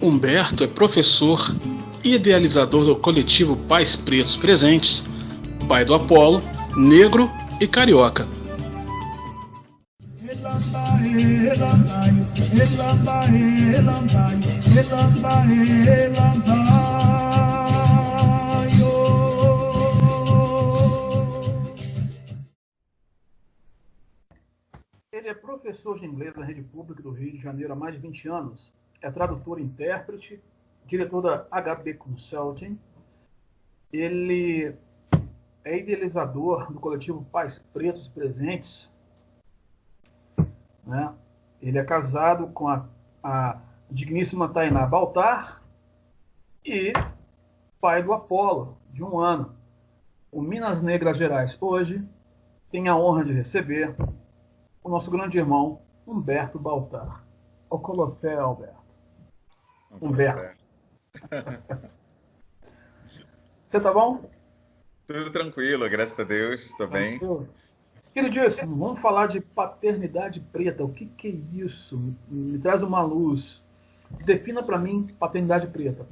Humberto é professor e idealizador do coletivo Pais Pretos Presentes, pai do Apolo, negro e carioca. Ele é professor de inglês na rede pública do Rio de Janeiro há mais de 20 anos. É tradutor e intérprete, diretor da HB Consulting. Ele é idealizador do coletivo Pais Pretos Presentes. Né? Ele é casado com a, a digníssima Tainá Baltar e pai do Apolo, de um ano. O Minas Negras Gerais hoje tem a honra de receber o nosso grande irmão Humberto Baltar. O Colofé, Alberto. Humberto. Você tá bom? Tudo tranquilo, graças a Deus, estou bem. Queridíssimo, vamos falar de paternidade preta. O que, que é isso? Me traz uma luz. Defina para mim paternidade preta.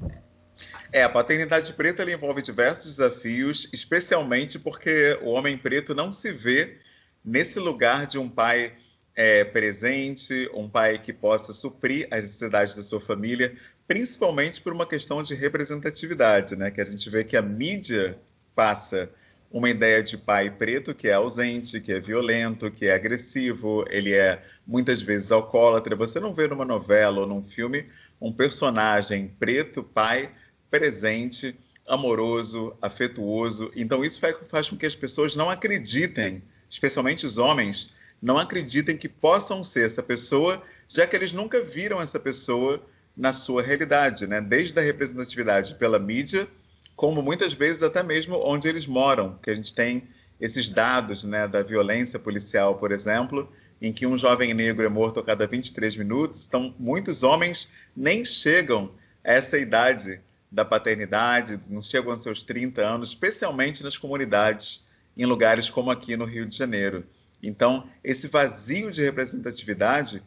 É, a paternidade preta ela envolve diversos desafios, especialmente porque o homem preto não se vê nesse lugar de um pai é, presente, um pai que possa suprir as necessidades da sua família, principalmente por uma questão de representatividade, né? Que a gente vê que a mídia passa uma ideia de pai preto que é ausente, que é violento, que é agressivo, ele é muitas vezes alcoólatra. Você não vê numa novela ou num filme um personagem preto, pai, presente, amoroso, afetuoso. Então isso faz com que as pessoas não acreditem especialmente os homens, não acreditem que possam ser essa pessoa, já que eles nunca viram essa pessoa na sua realidade, né? Desde a representatividade pela mídia, como muitas vezes até mesmo onde eles moram, que a gente tem esses dados, né, da violência policial, por exemplo, em que um jovem negro é morto a cada 23 minutos, então muitos homens nem chegam a essa idade da paternidade, não chegam aos seus 30 anos, especialmente nas comunidades em lugares como aqui no Rio de Janeiro. Então, esse vazio de representatividade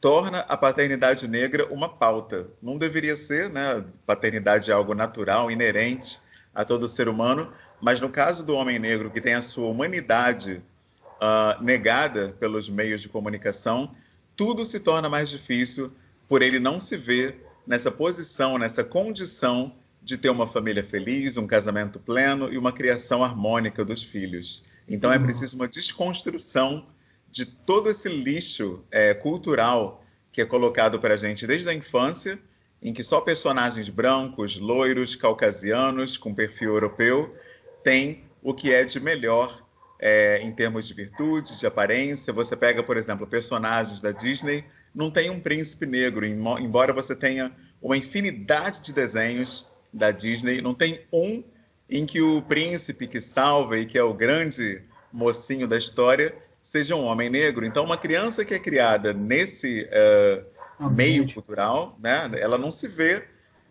torna a paternidade negra uma pauta. Não deveria ser, né? Paternidade é algo natural, inerente a todo ser humano, mas no caso do homem negro que tem a sua humanidade uh, negada pelos meios de comunicação, tudo se torna mais difícil por ele não se ver nessa posição, nessa condição de ter uma família feliz, um casamento pleno e uma criação harmônica dos filhos. Então é uhum. preciso uma desconstrução de todo esse lixo é, cultural que é colocado para a gente desde a infância, em que só personagens brancos, loiros, caucasianos, com perfil europeu, têm o que é de melhor é, em termos de virtude, de aparência. Você pega, por exemplo, personagens da Disney, não tem um príncipe negro, embora você tenha uma infinidade de desenhos da Disney, não tem um em que o príncipe que salva e que é o grande mocinho da história seja um homem negro. Então, uma criança que é criada nesse uh, meio cultural, né, ela não se vê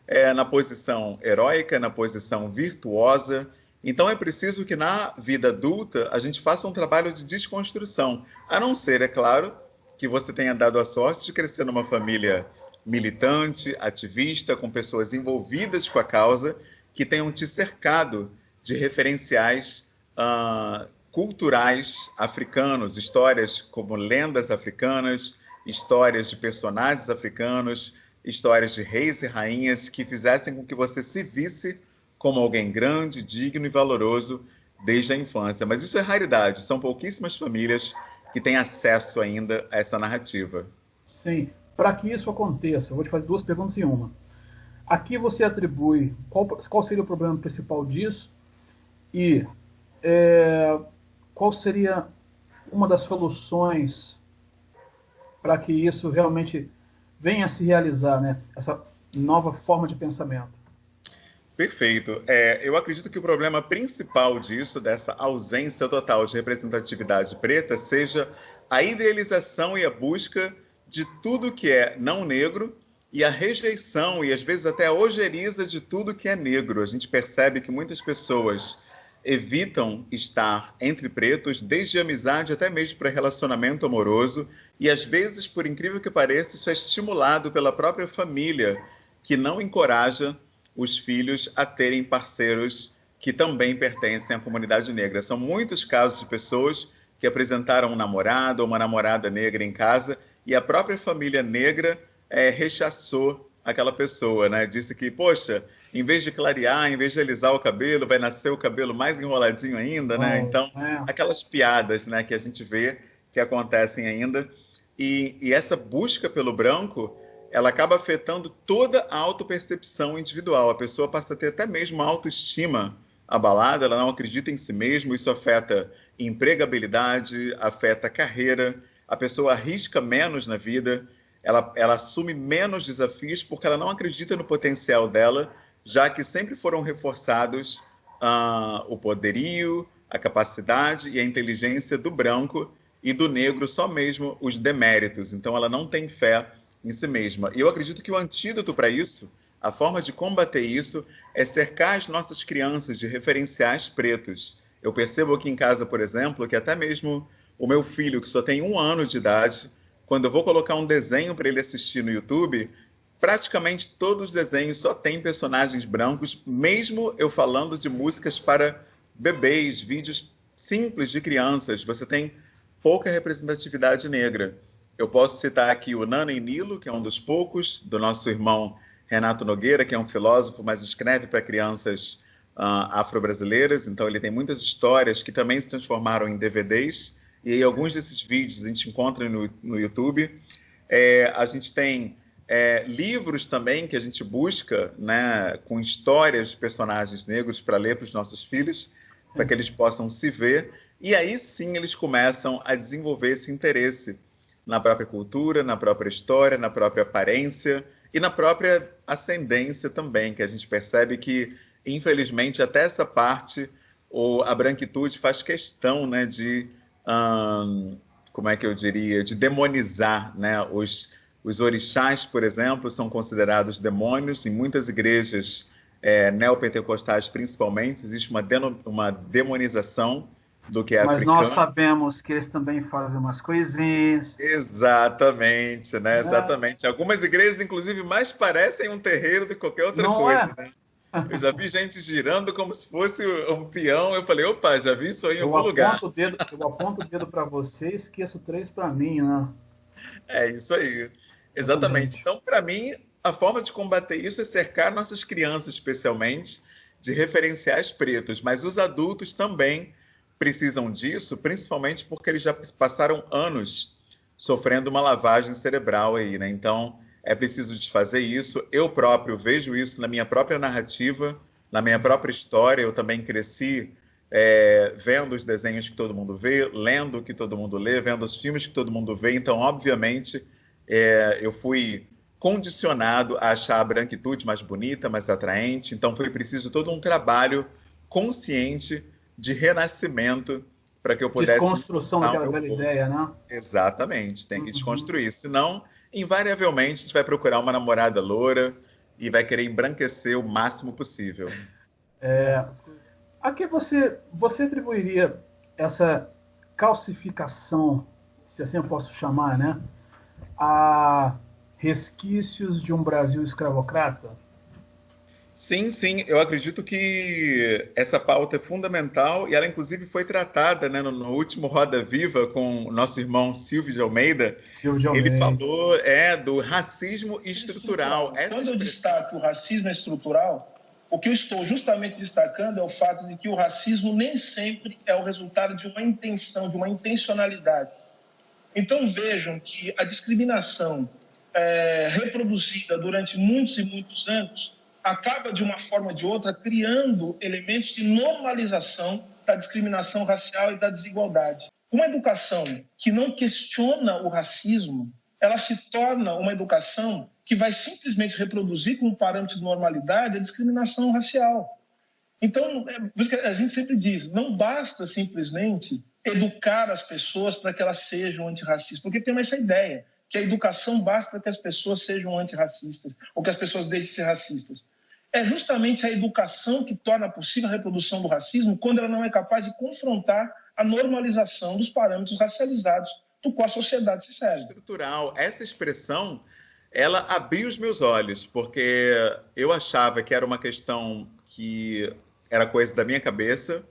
é, na posição heróica, na posição virtuosa. Então, é preciso que na vida adulta a gente faça um trabalho de desconstrução. A não ser, é claro, que você tenha dado a sorte de crescer numa família militante, ativista, com pessoas envolvidas com a causa, que tenham te cercado de referenciais uh, culturais africanos, histórias como lendas africanas, histórias de personagens africanos, histórias de reis e rainhas que fizessem com que você se visse como alguém grande, digno e valoroso desde a infância. Mas isso é raridade, são pouquíssimas famílias que têm acesso ainda a essa narrativa. Sim, para que isso aconteça, eu vou te fazer duas perguntas em uma. Aqui você atribui qual, qual seria o problema principal disso e é, qual seria uma das soluções para que isso realmente venha a se realizar, né? essa nova forma de pensamento. Perfeito. É, eu acredito que o problema principal disso, dessa ausência total de representatividade preta, seja a idealização e a busca de tudo que é não negro e a rejeição e às vezes até a ojeriza de tudo que é negro. A gente percebe que muitas pessoas evitam estar entre pretos, desde amizade até mesmo para relacionamento amoroso, e às vezes, por incrível que pareça, isso é estimulado pela própria família, que não encoraja os filhos a terem parceiros que também pertencem à comunidade negra. São muitos casos de pessoas que apresentaram um namorado ou uma namorada negra em casa e a própria família negra é, rechaçou aquela pessoa, né? Disse que, poxa, em vez de clarear, em vez de alisar o cabelo, vai nascer o cabelo mais enroladinho ainda, né? Então, é. aquelas piadas, né, que a gente vê que acontecem ainda. E, e essa busca pelo branco, ela acaba afetando toda a autopercepção individual. A pessoa passa a ter até mesmo autoestima abalada, ela não acredita em si mesma, isso afeta empregabilidade, afeta carreira, a pessoa arrisca menos na vida, ela, ela assume menos desafios porque ela não acredita no potencial dela, já que sempre foram reforçados uh, o poderio, a capacidade e a inteligência do branco e do negro só mesmo os deméritos. Então ela não tem fé em si mesma. E eu acredito que o antídoto para isso, a forma de combater isso, é cercar as nossas crianças de referenciais pretos. Eu percebo aqui em casa, por exemplo, que até mesmo o meu filho, que só tem um ano de idade, quando eu vou colocar um desenho para ele assistir no YouTube, praticamente todos os desenhos só têm personagens brancos, mesmo eu falando de músicas para bebês, vídeos simples de crianças, você tem pouca representatividade negra. Eu posso citar aqui o Nana e Nilo, que é um dos poucos, do nosso irmão Renato Nogueira, que é um filósofo, mas escreve para crianças uh, afro-brasileiras, então ele tem muitas histórias que também se transformaram em DVDs e aí, alguns desses vídeos a gente encontra no, no YouTube. É, a gente tem é, livros também que a gente busca, né, com histórias de personagens negros para ler para os nossos filhos, para que eles possam se ver. E aí sim eles começam a desenvolver esse interesse na própria cultura, na própria história, na própria aparência e na própria ascendência também, que a gente percebe que, infelizmente, até essa parte, ou a branquitude faz questão né, de como é que eu diria, de demonizar, né? Os, os orixás, por exemplo, são considerados demônios em muitas igrejas é, neopentecostais, principalmente, existe uma, deno, uma demonização do que é Mas africano. nós sabemos que eles também fazem umas coisinhas. Exatamente, né? É. Exatamente. Algumas igrejas, inclusive, mais parecem um terreiro do que qualquer outra Não coisa, é? né? Eu já vi gente girando como se fosse um peão. Eu falei, opa, já vi isso aí em eu algum lugar. O dedo, eu aponto o dedo para você e esqueço três para mim, né? É isso aí. Exatamente. Então, para mim, a forma de combater isso é cercar nossas crianças, especialmente, de referenciais pretos. Mas os adultos também precisam disso, principalmente porque eles já passaram anos sofrendo uma lavagem cerebral aí, né? Então, é preciso desfazer isso. Eu próprio vejo isso na minha própria narrativa, na minha própria história. Eu também cresci é, vendo os desenhos que todo mundo vê, lendo o que todo mundo lê, vendo os filmes que todo mundo vê. Então, obviamente, é, eu fui condicionado a achar a branquitude mais bonita, mais atraente. Então, foi preciso todo um trabalho consciente de renascimento para que eu pudesse. Desconstrução daquela velha ideia, né? Exatamente, tem que uhum. desconstruir. Senão, invariavelmente a gente vai procurar uma namorada loura e vai querer embranquecer o máximo possível. É, a que você, você atribuiria essa calcificação, se assim eu posso chamar, né, a resquícios de um Brasil escravocrata? Sim, sim, eu acredito que essa pauta é fundamental e ela, inclusive, foi tratada né, no, no, último Roda Viva com o nosso irmão Silvio de Almeida. Silvio de Almeida. Ele falou é, do racismo estrutural. estrutural. Quando eu destaco o racismo estrutural, o que eu estou justamente destacando é o fato de que o racismo nem sempre é o resultado de uma intenção, de uma intencionalidade. Então vejam que a discriminação é, reproduzida durante muitos e muitos anos acaba, de uma forma ou de outra, criando elementos de normalização da discriminação racial e da desigualdade. Uma educação que não questiona o racismo, ela se torna uma educação que vai simplesmente reproduzir como parâmetro de normalidade a discriminação racial. Então, é, a gente sempre diz, não basta simplesmente educar as pessoas para que elas sejam antirracistas, porque tem essa ideia que a educação basta para que as pessoas sejam antirracistas ou que as pessoas deixem de ser racistas é justamente a educação que torna possível a reprodução do racismo quando ela não é capaz de confrontar a normalização dos parâmetros racializados do qual a sociedade se serve. Estrutural. Essa expressão ela abriu os meus olhos, porque eu achava que era uma questão que era coisa da minha cabeça,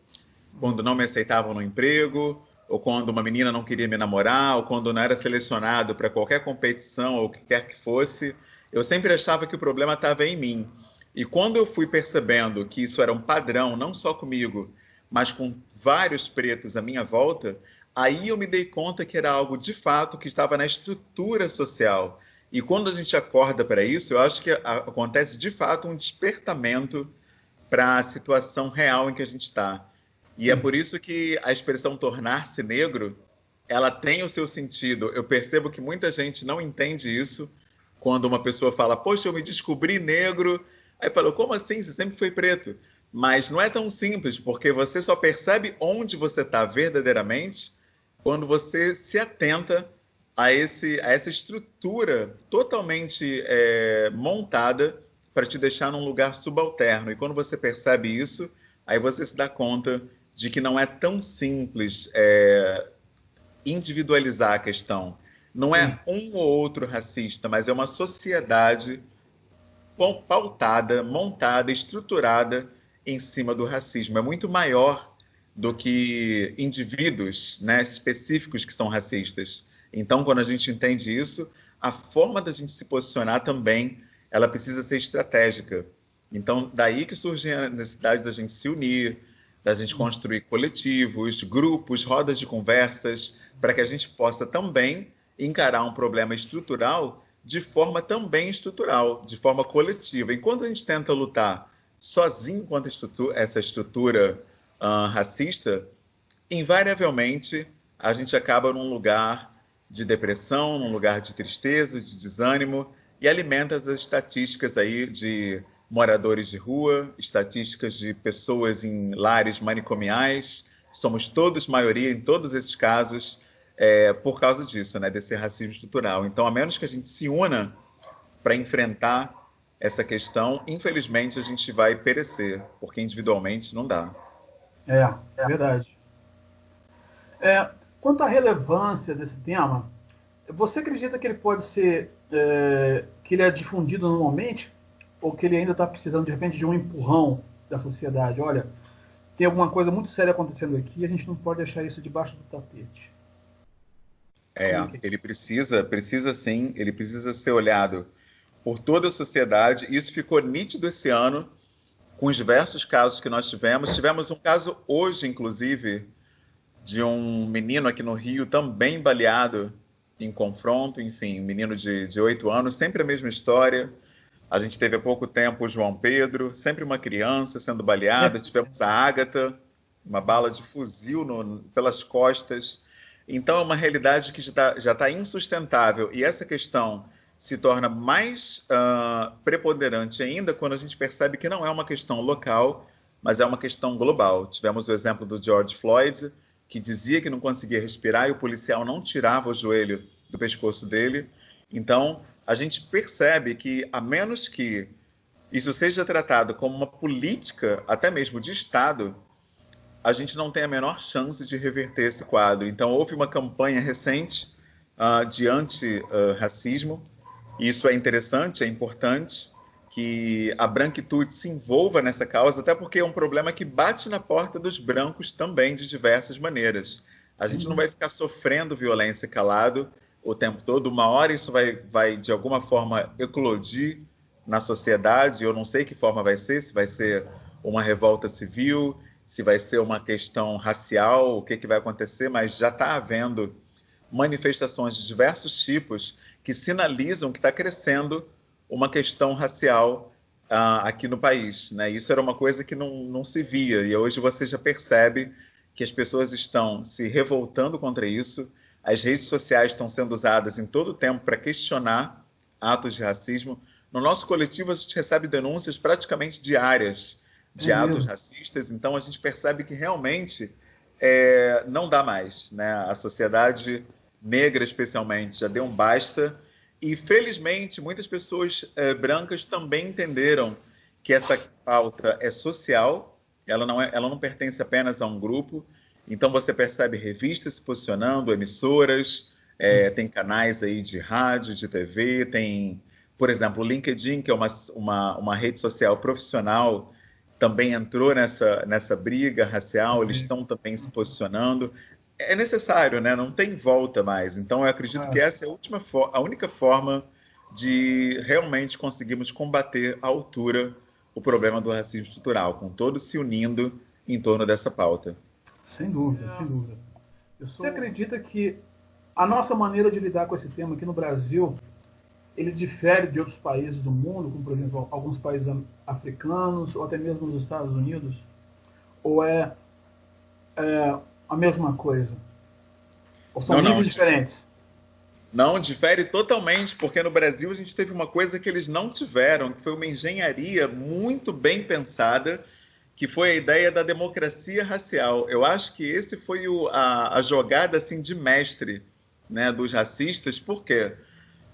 quando não me aceitavam no emprego, ou quando uma menina não queria me namorar, ou quando não era selecionado para qualquer competição, ou o que quer que fosse, eu sempre achava que o problema estava em mim. E quando eu fui percebendo que isso era um padrão, não só comigo, mas com vários pretos à minha volta, aí eu me dei conta que era algo de fato que estava na estrutura social. E quando a gente acorda para isso, eu acho que acontece de fato um despertamento para a situação real em que a gente está. E é por isso que a expressão tornar-se negro, ela tem o seu sentido. Eu percebo que muita gente não entende isso quando uma pessoa fala, poxa, eu me descobri negro. Aí falou, como assim? Você sempre foi preto. Mas não é tão simples, porque você só percebe onde você está verdadeiramente quando você se atenta a, esse, a essa estrutura totalmente é, montada para te deixar num lugar subalterno. E quando você percebe isso, aí você se dá conta de que não é tão simples é, individualizar a questão. Não é um ou outro racista, mas é uma sociedade pautada, montada, estruturada em cima do racismo. É muito maior do que indivíduos né, específicos que são racistas. Então, quando a gente entende isso, a forma da gente se posicionar também, ela precisa ser estratégica. Então, daí que surge a necessidade da gente se unir, da gente construir coletivos, grupos, rodas de conversas, para que a gente possa também encarar um problema estrutural de forma também estrutural, de forma coletiva. Enquanto a gente tenta lutar sozinho contra essa estrutura uh, racista, invariavelmente a gente acaba num lugar de depressão, num lugar de tristeza, de desânimo, e alimenta as estatísticas aí de moradores de rua, estatísticas de pessoas em lares manicomiais. Somos todos maioria em todos esses casos é, por causa disso, né, desse racismo estrutural. Então, a menos que a gente se una para enfrentar essa questão, infelizmente a gente vai perecer, porque individualmente não dá. É, é verdade. É, quanto à relevância desse tema, você acredita que ele pode ser é, que ele é difundido normalmente ou que ele ainda está precisando, de repente, de um empurrão da sociedade. Olha, tem alguma coisa muito séria acontecendo aqui, a gente não pode deixar isso debaixo do tapete. É, ele precisa, precisa sim, ele precisa ser olhado por toda a sociedade. Isso ficou nítido esse ano com os diversos casos que nós tivemos. Tivemos um caso hoje, inclusive, de um menino aqui no Rio também baleado em confronto, enfim, menino de oito anos, sempre a mesma história. A gente teve há pouco tempo o João Pedro, sempre uma criança sendo baleada. Tivemos a Ágata, uma bala de fuzil no, pelas costas. Então é uma realidade que já está tá insustentável. E essa questão se torna mais uh, preponderante ainda quando a gente percebe que não é uma questão local, mas é uma questão global. Tivemos o exemplo do George Floyd, que dizia que não conseguia respirar e o policial não tirava o joelho do pescoço dele. Então, a gente percebe que, a menos que isso seja tratado como uma política, até mesmo de Estado, a gente não tem a menor chance de reverter esse quadro. Então, houve uma campanha recente uh, de anti-racismo, e isso é interessante, é importante que a branquitude se envolva nessa causa, até porque é um problema que bate na porta dos brancos também, de diversas maneiras. A gente não vai ficar sofrendo violência calado o tempo todo, uma hora isso vai, vai de alguma forma eclodir na sociedade. Eu não sei que forma vai ser, se vai ser uma revolta civil, se vai ser uma questão racial, o que, que vai acontecer, mas já está havendo manifestações de diversos tipos que sinalizam que está crescendo uma questão racial uh, aqui no país. Né? Isso era uma coisa que não, não se via, e hoje você já percebe que as pessoas estão se revoltando contra isso, as redes sociais estão sendo usadas em todo o tempo para questionar atos de racismo. No nosso coletivo, a gente recebe denúncias praticamente diárias de é atos mesmo. racistas, então a gente percebe que realmente é, não dá mais. Né? A sociedade negra, especialmente, já deu um basta. E, felizmente, muitas pessoas é, brancas também entenderam que essa pauta é social, ela não, é, ela não pertence apenas a um grupo, então você percebe revistas se posicionando, emissoras, é, tem canais aí de rádio, de TV, tem Por exemplo, o LinkedIn, que é uma, uma, uma rede social profissional, também entrou nessa, nessa briga racial, eles uhum. estão também se posicionando. É necessário, né? Não tem volta mais. Então, eu acredito ah. que essa é a, última a única forma de realmente conseguirmos combater à altura o problema do racismo estrutural, com todos se unindo em torno dessa pauta. Sem dúvida, sem dúvida. Você acredita que a nossa maneira de lidar com esse tema aqui no Brasil ele difere de outros países do mundo, como por exemplo alguns países africanos ou até mesmo nos Estados Unidos? Ou é, é a mesma coisa? Ou são não, níveis não, diferentes? Não, difere totalmente, porque no Brasil a gente teve uma coisa que eles não tiveram, que foi uma engenharia muito bem pensada, que foi a ideia da democracia racial. Eu acho que esse foi o, a, a jogada assim de mestre né, dos racistas, por quê?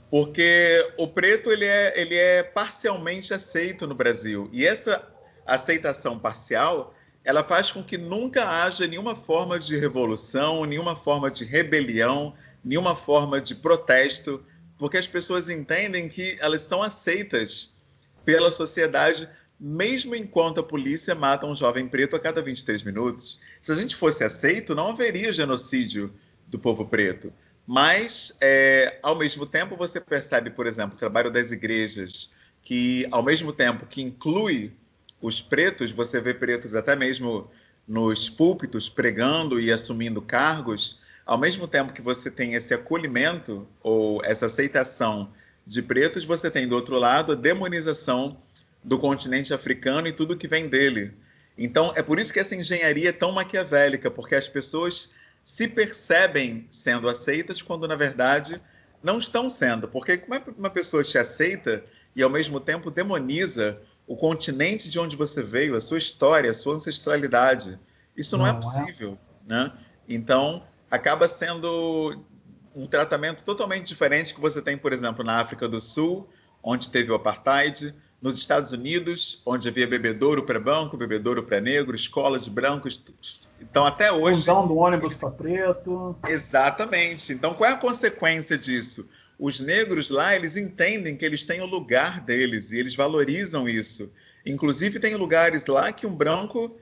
Porque o preto ele é, ele é parcialmente aceito no Brasil. E essa aceitação parcial ela faz com que nunca haja nenhuma forma de revolução, nenhuma forma de rebelião, nenhuma forma de protesto, porque as pessoas entendem que elas estão aceitas pela sociedade, mesmo enquanto a polícia mata um jovem preto a cada 23 minutos. Se a gente fosse aceito, não haveria genocídio do povo preto. Mas, é, ao mesmo tempo, você percebe, por exemplo, o trabalho das igrejas, que, ao mesmo tempo que inclui os pretos, você vê pretos até mesmo nos púlpitos pregando e assumindo cargos, ao mesmo tempo que você tem esse acolhimento ou essa aceitação de pretos, você tem do outro lado a demonização do continente africano e tudo que vem dele. Então, é por isso que essa engenharia é tão maquiavélica, porque as pessoas se percebem sendo aceitas quando, na verdade, não estão sendo. Porque como é uma pessoa te aceita e, ao mesmo tempo, demoniza o continente de onde você veio, a sua história, a sua ancestralidade, isso não, é não é possível. É. Né? Então, acaba sendo um tratamento totalmente diferente que você tem, por exemplo, na África do Sul, onde teve o apartheid, nos Estados Unidos, onde havia bebedouro para branco, bebedouro para negro, escola de brancos. Então, até hoje. Fusão do ônibus para preto. Exatamente. Então, qual é a consequência disso? Os negros lá, eles entendem que eles têm o lugar deles e eles valorizam isso. Inclusive, tem lugares lá que um branco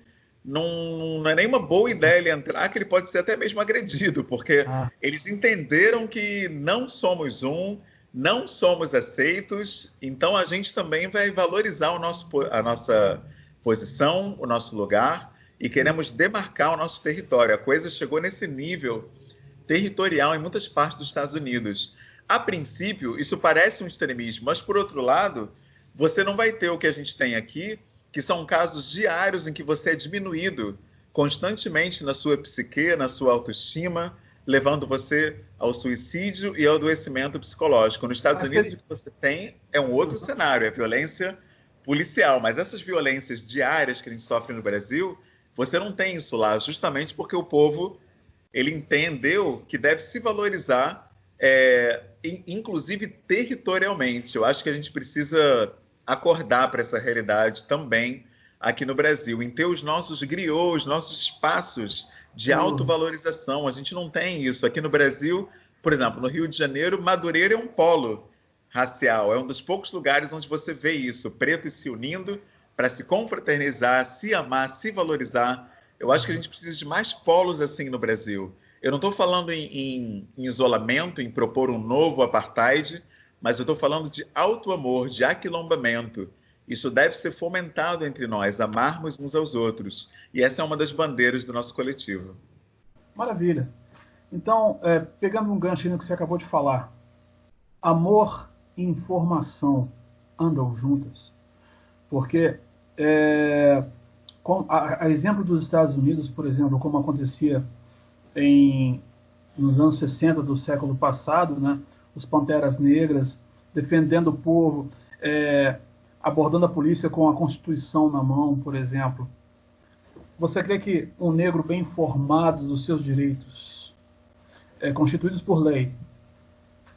não, não é nenhuma boa ideia ele entrar, que ele pode ser até mesmo agredido, porque ah. eles entenderam que não somos um, não somos aceitos, então a gente também vai valorizar o nosso, a nossa posição, o nosso lugar e queremos demarcar o nosso território. A coisa chegou nesse nível territorial em muitas partes dos Estados Unidos. A princípio, isso parece um extremismo, mas por outro lado, você não vai ter o que a gente tem aqui, que são casos diários em que você é diminuído constantemente na sua psique, na sua autoestima, levando você ao suicídio e ao adoecimento psicológico. Nos Estados Unidos, o que você tem é um outro uhum. cenário, é violência policial. Mas essas violências diárias que a gente sofre no Brasil, você não tem isso lá, justamente porque o povo ele entendeu que deve se valorizar, é, inclusive territorialmente. Eu acho que a gente precisa acordar para essa realidade também aqui no Brasil, em ter os nossos griots, os nossos espaços de uhum. autovalorização. A gente não tem isso. Aqui no Brasil, por exemplo, no Rio de Janeiro, Madureira é um polo racial. É um dos poucos lugares onde você vê isso, pretos se unindo para se confraternizar, se amar, se valorizar. Eu acho que a gente precisa de mais polos assim no Brasil. Eu não estou falando em, em, em, isolamento, em propor um novo apartheid, mas eu estou falando de alto amor, de aquilombamento, isso deve ser fomentado entre nós, amarmos uns aos outros. E essa é uma das bandeiras do nosso coletivo. Maravilha. Então, é, pegando um gancho no que você acabou de falar, amor e informação andam juntas? Porque, é, com, a, a, exemplo dos Estados Unidos, por exemplo, como acontecia em, nos anos 60 do século passado, né, os Panteras Negras defendendo o povo, é, abordando a polícia com a Constituição na mão, por exemplo. Você crê que um negro bem informado dos seus direitos, é, constituídos por lei,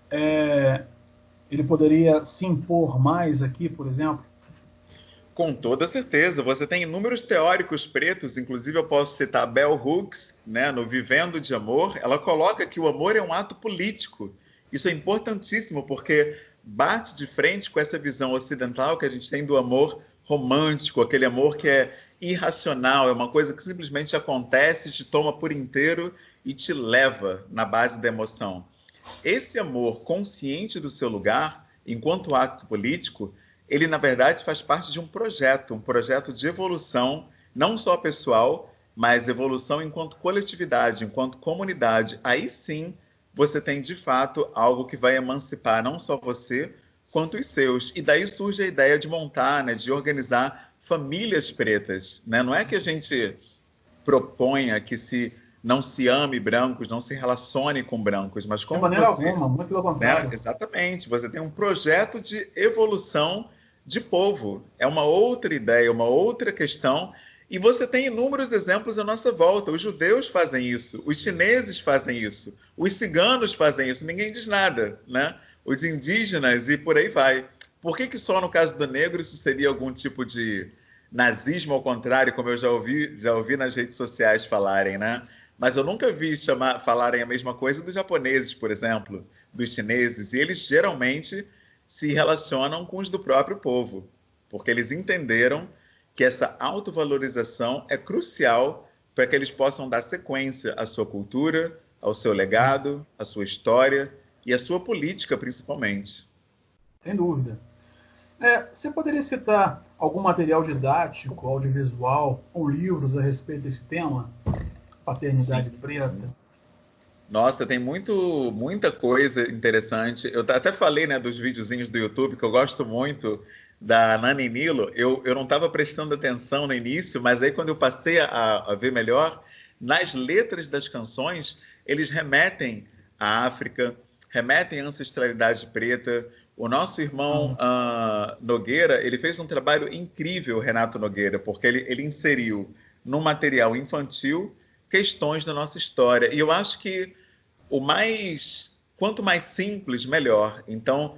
é, ele poderia se impor mais aqui, por exemplo? Com toda certeza. Você tem inúmeros teóricos pretos, inclusive eu posso citar Bell Hooks, né, no Vivendo de Amor. Ela coloca que o amor é um ato político. Isso é importantíssimo, porque bate de frente com essa visão ocidental que a gente tem do amor romântico, aquele amor que é irracional, é uma coisa que simplesmente acontece, te toma por inteiro e te leva na base da emoção. Esse amor consciente do seu lugar, enquanto ato político, ele na verdade faz parte de um projeto, um projeto de evolução, não só pessoal, mas evolução enquanto coletividade, enquanto comunidade. Aí sim você tem de fato algo que vai emancipar não só você, quanto os seus. E daí surge a ideia de montar, né, de organizar famílias pretas. Né? Não é que a gente proponha que se não se ame brancos, não se relacione com brancos, mas como de maneira você, alguma, muito pelo contrário. Né? Exatamente, você tem um projeto de evolução de povo. É uma outra ideia, uma outra questão. E você tem inúmeros exemplos à nossa volta. Os judeus fazem isso, os chineses fazem isso, os ciganos fazem isso. Ninguém diz nada, né? os indígenas e por aí vai. Por que, que só no caso do negro isso seria algum tipo de nazismo ao contrário, como eu já ouvi, já ouvi nas redes sociais falarem, né? Mas eu nunca vi chamar, falarem a mesma coisa dos japoneses, por exemplo, dos chineses, e eles geralmente se relacionam com os do próprio povo, porque eles entenderam que essa autovalorização é crucial para que eles possam dar sequência à sua cultura, ao seu legado, à sua história e a sua política, principalmente. Sem dúvida. É, você poderia citar algum material didático, audiovisual ou livros a respeito desse tema? Paternidade sim, preta? Sim. Nossa, tem muito, muita coisa interessante. Eu até falei né, dos videozinhos do YouTube que eu gosto muito da Nani Nilo. Eu, eu não estava prestando atenção no início, mas aí quando eu passei a, a ver melhor, nas letras das canções, eles remetem à África, remetem à ancestralidade preta. O nosso irmão uh, Nogueira, ele fez um trabalho incrível, Renato Nogueira, porque ele, ele inseriu no material infantil questões da nossa história. E eu acho que o mais, quanto mais simples, melhor. Então,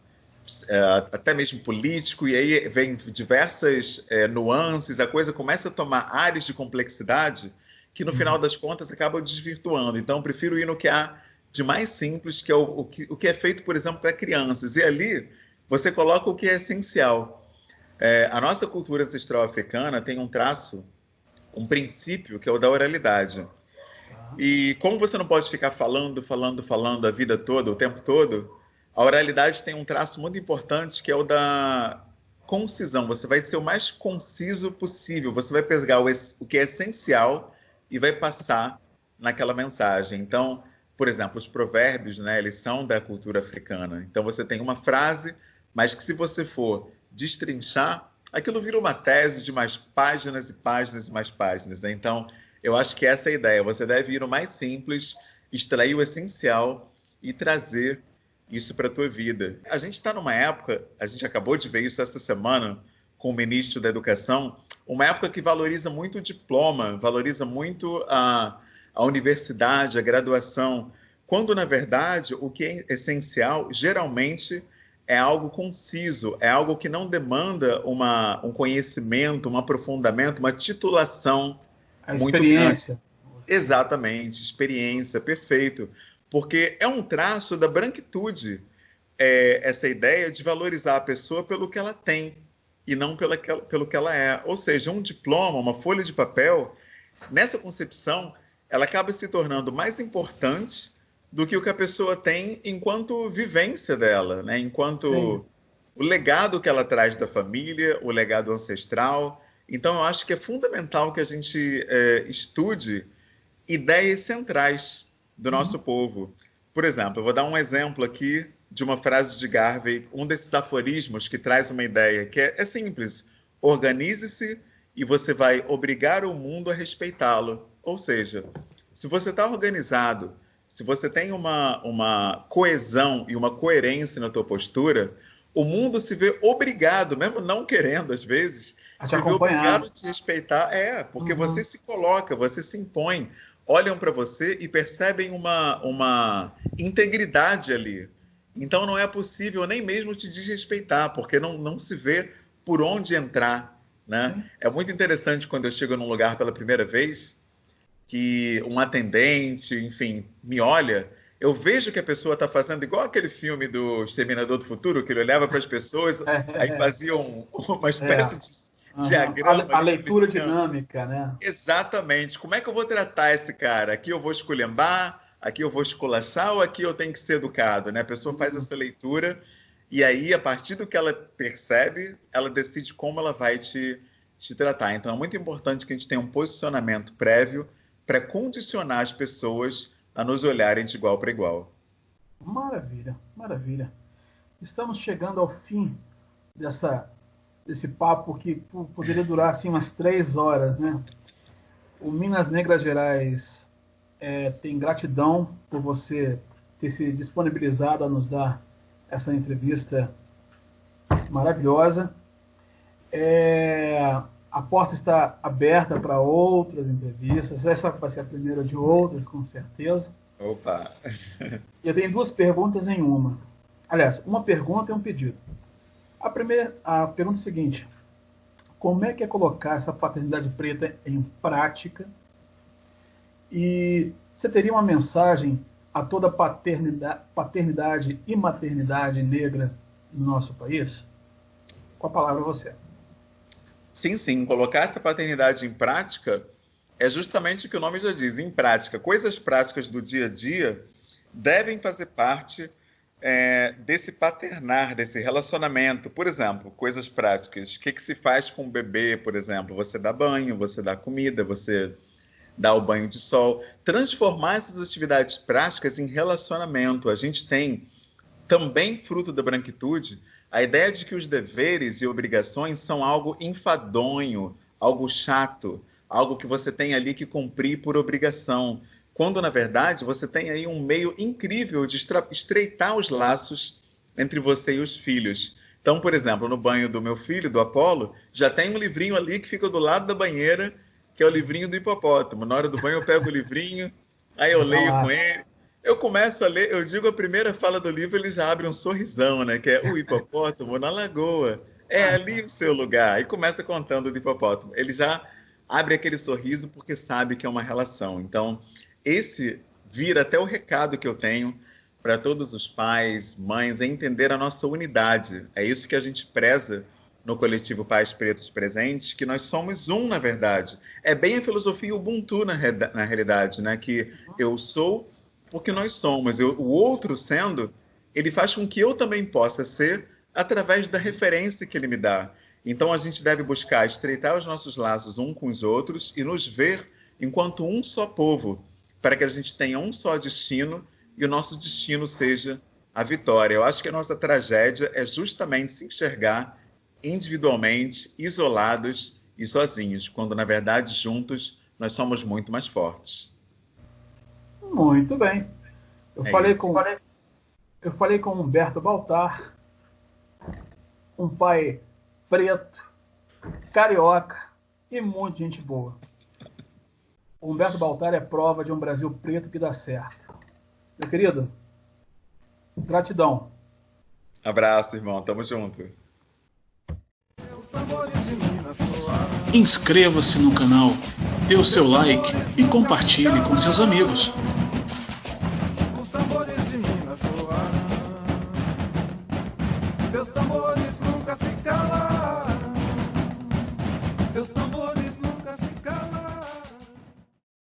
até mesmo político, e aí vem diversas é, nuances, a coisa começa a tomar áreas de complexidade que no final uhum. das contas acabam desvirtuando. Então, prefiro ir no que há de mais simples, que é o, o, que, o que é feito, por exemplo, para crianças. E ali você coloca o que é essencial. É, a nossa cultura ancestral africana tem um traço, um princípio, que é o da oralidade. E como você não pode ficar falando, falando, falando a vida toda, o tempo todo, a oralidade tem um traço muito importante que é o da concisão. Você vai ser o mais conciso possível. Você vai pegar o, o que é essencial e vai passar naquela mensagem. Então, por exemplo, os provérbios, né, eles são da cultura africana. Então, você tem uma frase, mas que se você for destrinchar, aquilo vira uma tese de mais páginas e páginas e mais páginas. Né? Então, eu acho que essa é a ideia. Você deve ir o mais simples, extrair o essencial e trazer isso para a tua vida. A gente está numa época, a gente acabou de ver isso essa semana com o ministro da Educação, uma época que valoriza muito o diploma, valoriza muito a, a universidade, a graduação, quando, na verdade, o que é essencial, geralmente, é algo conciso, é algo que não demanda uma, um conhecimento, um aprofundamento, uma titulação a muito experiência. Grande. Exatamente, experiência, perfeito. Porque é um traço da branquitude é, essa ideia de valorizar a pessoa pelo que ela tem e não pela, pelo que ela é. Ou seja, um diploma, uma folha de papel, nessa concepção, ela acaba se tornando mais importante do que o que a pessoa tem enquanto vivência dela, né? enquanto Sim. o legado que ela traz da família, o legado ancestral. Então, eu acho que é fundamental que a gente é, estude ideias centrais do uhum. nosso povo. Por exemplo, eu vou dar um exemplo aqui de uma frase de Garvey, um desses aforismos que traz uma ideia que é, é simples: organize-se e você vai obrigar o mundo a respeitá-lo. Ou seja, se você está organizado, se você tem uma, uma coesão e uma coerência na tua postura, o mundo se vê obrigado, mesmo não querendo às vezes, a se vê obrigado a te respeitar. É, porque uhum. você se coloca, você se impõe, olham para você e percebem uma, uma integridade ali. Então não é possível nem mesmo te desrespeitar, porque não, não se vê por onde entrar. Né? É muito interessante quando eu chego num lugar pela primeira vez, que um atendente, enfim, me olha, eu vejo que a pessoa está fazendo igual aquele filme do Exterminador do Futuro, que ele olhava para as pessoas, aí fazia um, uma espécie é. de Uhum. diagrama. A, a leitura dinâmica, né? Exatamente. Como é que eu vou tratar esse cara? Aqui eu vou esculhambar, aqui eu vou esculachar ou aqui eu tenho que ser educado? Né? A pessoa faz uhum. essa leitura e aí, a partir do que ela percebe, ela decide como ela vai te, te tratar. Então, é muito importante que a gente tenha um posicionamento prévio para condicionar as pessoas a nos olharem de igual para igual. Maravilha, maravilha. Estamos chegando ao fim dessa, desse papo que poderia durar assim umas três horas, né? O Minas Negras Gerais é, tem gratidão por você ter se disponibilizado a nos dar essa entrevista maravilhosa. É, a porta está aberta para outras entrevistas. Essa vai ser a primeira de outras, com certeza. Opa! eu tenho duas perguntas em uma. Aliás, uma pergunta e um pedido. A primeira, a pergunta é a seguinte: como é que é colocar essa paternidade preta em prática? E você teria uma mensagem a toda paternidade, paternidade e maternidade negra no nosso país? Com a palavra você. Sim, sim. Colocar essa paternidade em prática é justamente o que o nome já diz, em prática. Coisas práticas do dia a dia devem fazer parte é, desse paternar, desse relacionamento. Por exemplo, coisas práticas. O que, que se faz com o bebê, por exemplo? Você dá banho, você dá comida, você dar o banho de sol, transformar essas atividades práticas em relacionamento. A gente tem também fruto da branquitude a ideia de que os deveres e obrigações são algo enfadonho, algo chato, algo que você tem ali que cumprir por obrigação, quando na verdade você tem aí um meio incrível de estreitar os laços entre você e os filhos. Então, por exemplo, no banho do meu filho, do Apolo, já tem um livrinho ali que fica do lado da banheira que é o livrinho do hipopótamo. Na hora do banho eu pego o livrinho, aí eu leio com ele. Eu começo a ler, eu digo a primeira fala do livro, ele já abre um sorrisão, né? Que é o hipopótamo na lagoa. É ali o seu lugar. E começa contando do hipopótamo. Ele já abre aquele sorriso porque sabe que é uma relação. Então, esse vira até o recado que eu tenho para todos os pais, mães, é entender a nossa unidade. É isso que a gente preza no coletivo Pais Pretos Presentes, que nós somos um, na verdade. É bem a filosofia Ubuntu, na, na realidade, né? que eu sou porque nós somos. Eu, o outro sendo, ele faz com que eu também possa ser através da referência que ele me dá. Então a gente deve buscar estreitar os nossos laços um com os outros e nos ver enquanto um só povo, para que a gente tenha um só destino e o nosso destino seja a vitória. Eu acho que a nossa tragédia é justamente se enxergar individualmente, isolados e sozinhos, quando na verdade juntos nós somos muito mais fortes. Muito bem. Eu é falei isso. com eu falei com Humberto Baltar, um pai preto, carioca e muito gente boa. Humberto Baltar é prova de um Brasil preto que dá certo. Meu querido, gratidão. Abraço, irmão. Tamo junto. Inscreva-se no canal, dê o seu like e compartilhe com seus amigos. Seus tambores nunca se calam. Seus tambores